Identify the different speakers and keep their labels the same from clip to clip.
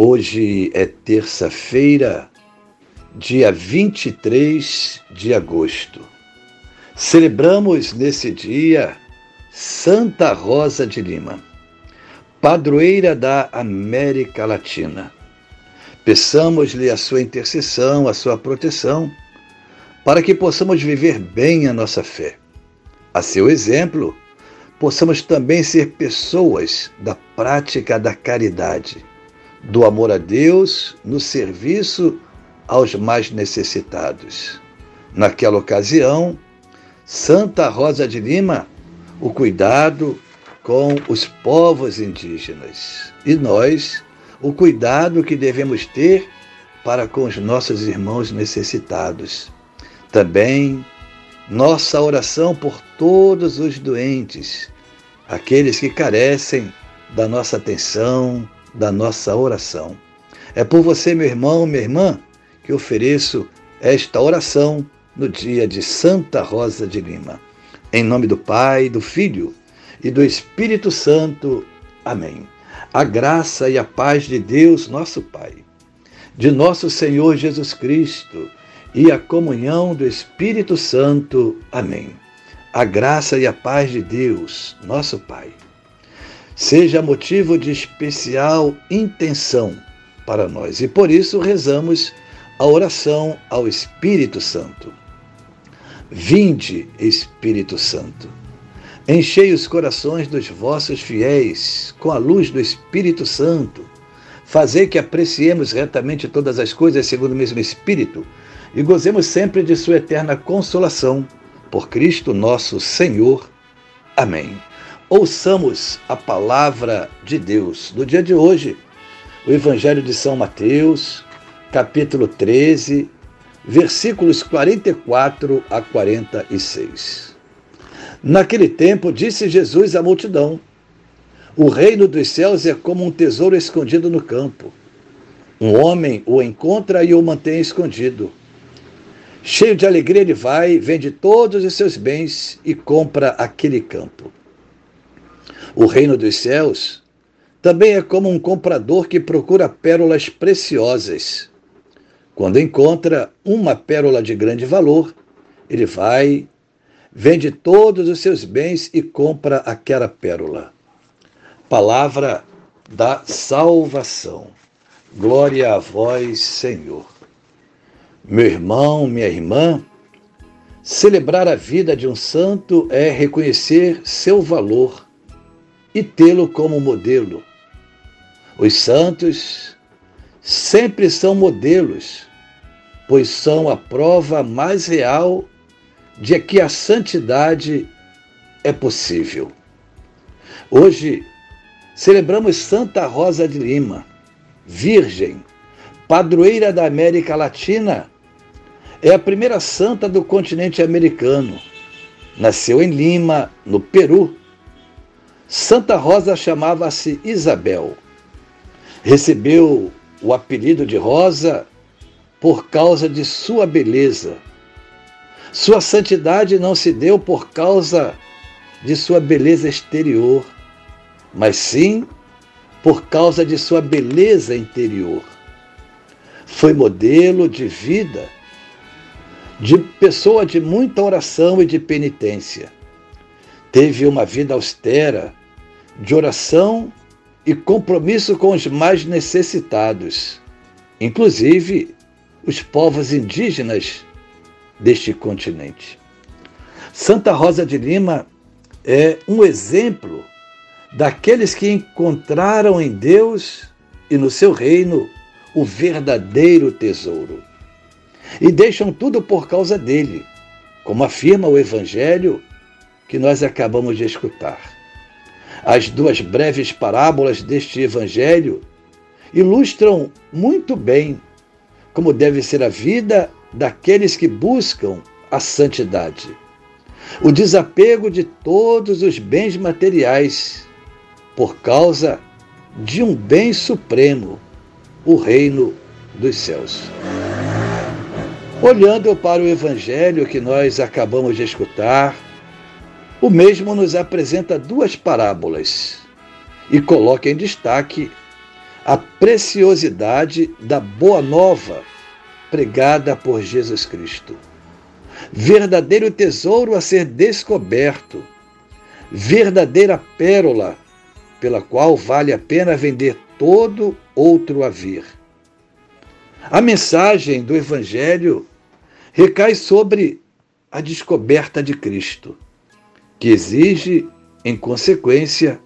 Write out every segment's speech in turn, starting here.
Speaker 1: Hoje é terça-feira, dia 23 de agosto. Celebramos nesse dia Santa Rosa de Lima, padroeira da América Latina. Peçamos-lhe a sua intercessão, a sua proteção, para que possamos viver bem a nossa fé. A seu exemplo, possamos também ser pessoas da prática da caridade do amor a Deus no serviço aos mais necessitados. Naquela ocasião, Santa Rosa de Lima, o cuidado com os povos indígenas. E nós, o cuidado que devemos ter para com os nossos irmãos necessitados. Também nossa oração por todos os doentes, aqueles que carecem da nossa atenção, da nossa oração. É por você, meu irmão, minha irmã, que ofereço esta oração no dia de Santa Rosa de Lima. Em nome do Pai, do Filho e do Espírito Santo. Amém. A graça e a paz de Deus, nosso Pai, de nosso Senhor Jesus Cristo e a comunhão do Espírito Santo. Amém. A graça e a paz de Deus, nosso Pai seja motivo de especial intenção para nós. E por isso rezamos a oração ao Espírito Santo. Vinde, Espírito Santo, enchei os corações dos vossos fiéis com a luz do Espírito Santo. Fazei que apreciemos retamente todas as coisas segundo o mesmo Espírito e gozemos sempre de Sua eterna consolação. Por Cristo nosso Senhor. Amém. Ouçamos a palavra de Deus. No dia de hoje, o Evangelho de São Mateus, capítulo 13, versículos 44 a 46. Naquele tempo, disse Jesus à multidão: O reino dos céus é como um tesouro escondido no campo. Um homem o encontra e o mantém escondido. Cheio de alegria, ele vai, vende todos os seus bens e compra aquele campo. O reino dos céus também é como um comprador que procura pérolas preciosas. Quando encontra uma pérola de grande valor, ele vai, vende todos os seus bens e compra aquela pérola. Palavra da salvação. Glória a vós, Senhor. Meu irmão, minha irmã, celebrar a vida de um santo é reconhecer seu valor e tê-lo como modelo. Os santos sempre são modelos, pois são a prova mais real de que a santidade é possível. Hoje celebramos Santa Rosa de Lima, Virgem, padroeira da América Latina. É a primeira santa do continente americano. Nasceu em Lima, no Peru, Santa Rosa chamava-se Isabel. Recebeu o apelido de Rosa por causa de sua beleza. Sua santidade não se deu por causa de sua beleza exterior, mas sim por causa de sua beleza interior. Foi modelo de vida, de pessoa de muita oração e de penitência. Teve uma vida austera, de oração e compromisso com os mais necessitados, inclusive os povos indígenas deste continente. Santa Rosa de Lima é um exemplo daqueles que encontraram em Deus e no seu reino o verdadeiro tesouro. E deixam tudo por causa dele, como afirma o Evangelho que nós acabamos de escutar. As duas breves parábolas deste evangelho ilustram muito bem como deve ser a vida daqueles que buscam a santidade. O desapego de todos os bens materiais por causa de um bem supremo, o reino dos céus. Olhando para o evangelho que nós acabamos de escutar, o mesmo nos apresenta duas parábolas e coloca em destaque a preciosidade da boa nova pregada por Jesus Cristo. Verdadeiro tesouro a ser descoberto, verdadeira pérola pela qual vale a pena vender todo outro haver. A mensagem do Evangelho recai sobre a descoberta de Cristo, que exige, em consequência,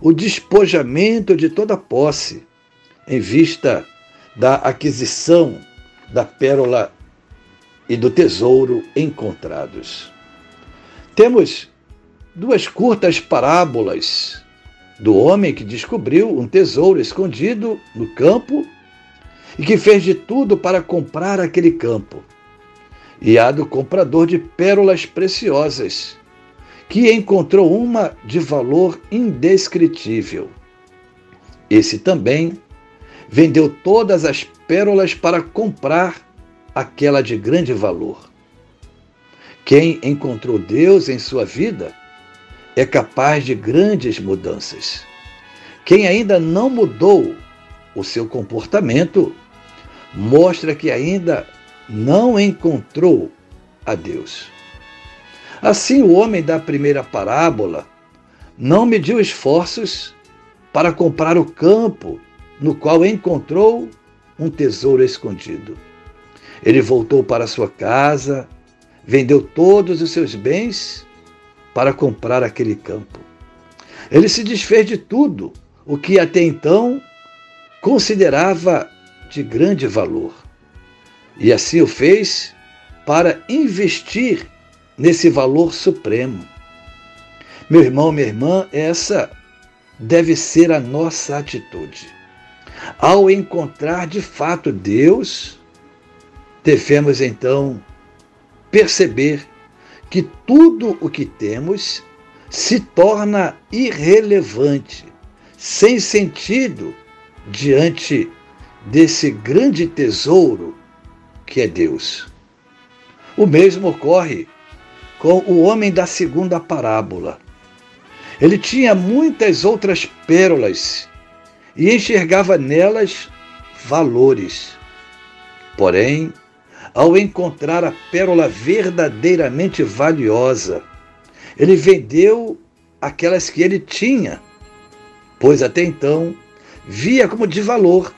Speaker 1: o despojamento de toda posse, em vista da aquisição da pérola e do tesouro encontrados. Temos duas curtas parábolas do homem que descobriu um tesouro escondido no campo e que fez de tudo para comprar aquele campo. E há do comprador de pérolas preciosas, que encontrou uma de valor indescritível. Esse também vendeu todas as pérolas para comprar aquela de grande valor. Quem encontrou Deus em sua vida é capaz de grandes mudanças. Quem ainda não mudou o seu comportamento mostra que ainda não encontrou a Deus. Assim, o homem da primeira parábola não mediu esforços para comprar o campo no qual encontrou um tesouro escondido. Ele voltou para sua casa, vendeu todos os seus bens para comprar aquele campo. Ele se desfez de tudo o que até então considerava de grande valor. E assim o fez para investir nesse valor supremo. Meu irmão, minha irmã, essa deve ser a nossa atitude. Ao encontrar de fato Deus, devemos então perceber que tudo o que temos se torna irrelevante, sem sentido, diante desse grande tesouro que é Deus. O mesmo ocorre com o homem da segunda parábola. Ele tinha muitas outras pérolas e enxergava nelas valores. Porém, ao encontrar a pérola verdadeiramente valiosa, ele vendeu aquelas que ele tinha, pois até então via como de valor.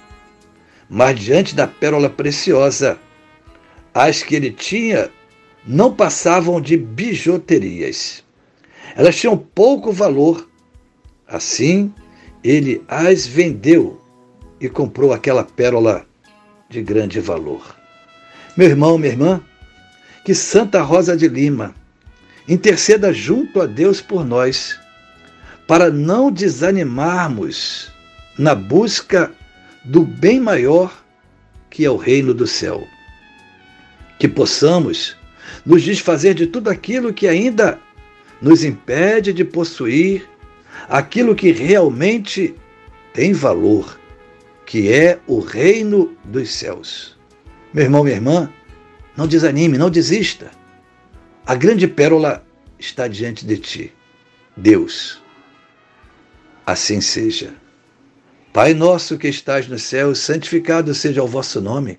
Speaker 1: Mas diante da pérola preciosa, as que ele tinha não passavam de bijuterias. Elas tinham pouco valor. Assim, ele as vendeu e comprou aquela pérola de grande valor. Meu irmão, minha irmã, que Santa Rosa de Lima interceda junto a Deus por nós, para não desanimarmos na busca do bem maior que é o reino do céu. Que possamos nos desfazer de tudo aquilo que ainda nos impede de possuir aquilo que realmente tem valor, que é o reino dos céus. Meu irmão, minha irmã, não desanime, não desista. A grande pérola está diante de ti. Deus. Assim seja. Pai nosso que estás no céu, santificado seja o vosso nome.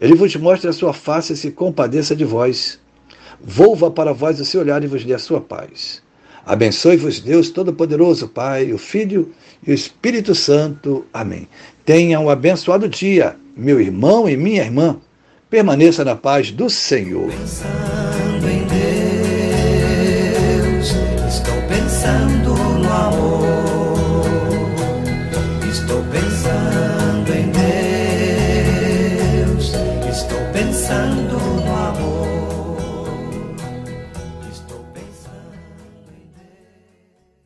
Speaker 1: Ele vos mostre a sua face e se compadeça de vós. Volva para vós o seu olhar e vos dê a sua paz. Abençoe-vos Deus Todo-Poderoso, Pai, o Filho e o Espírito Santo. Amém. Tenha um abençoado dia, meu irmão e minha irmã. Permaneça na paz do Senhor.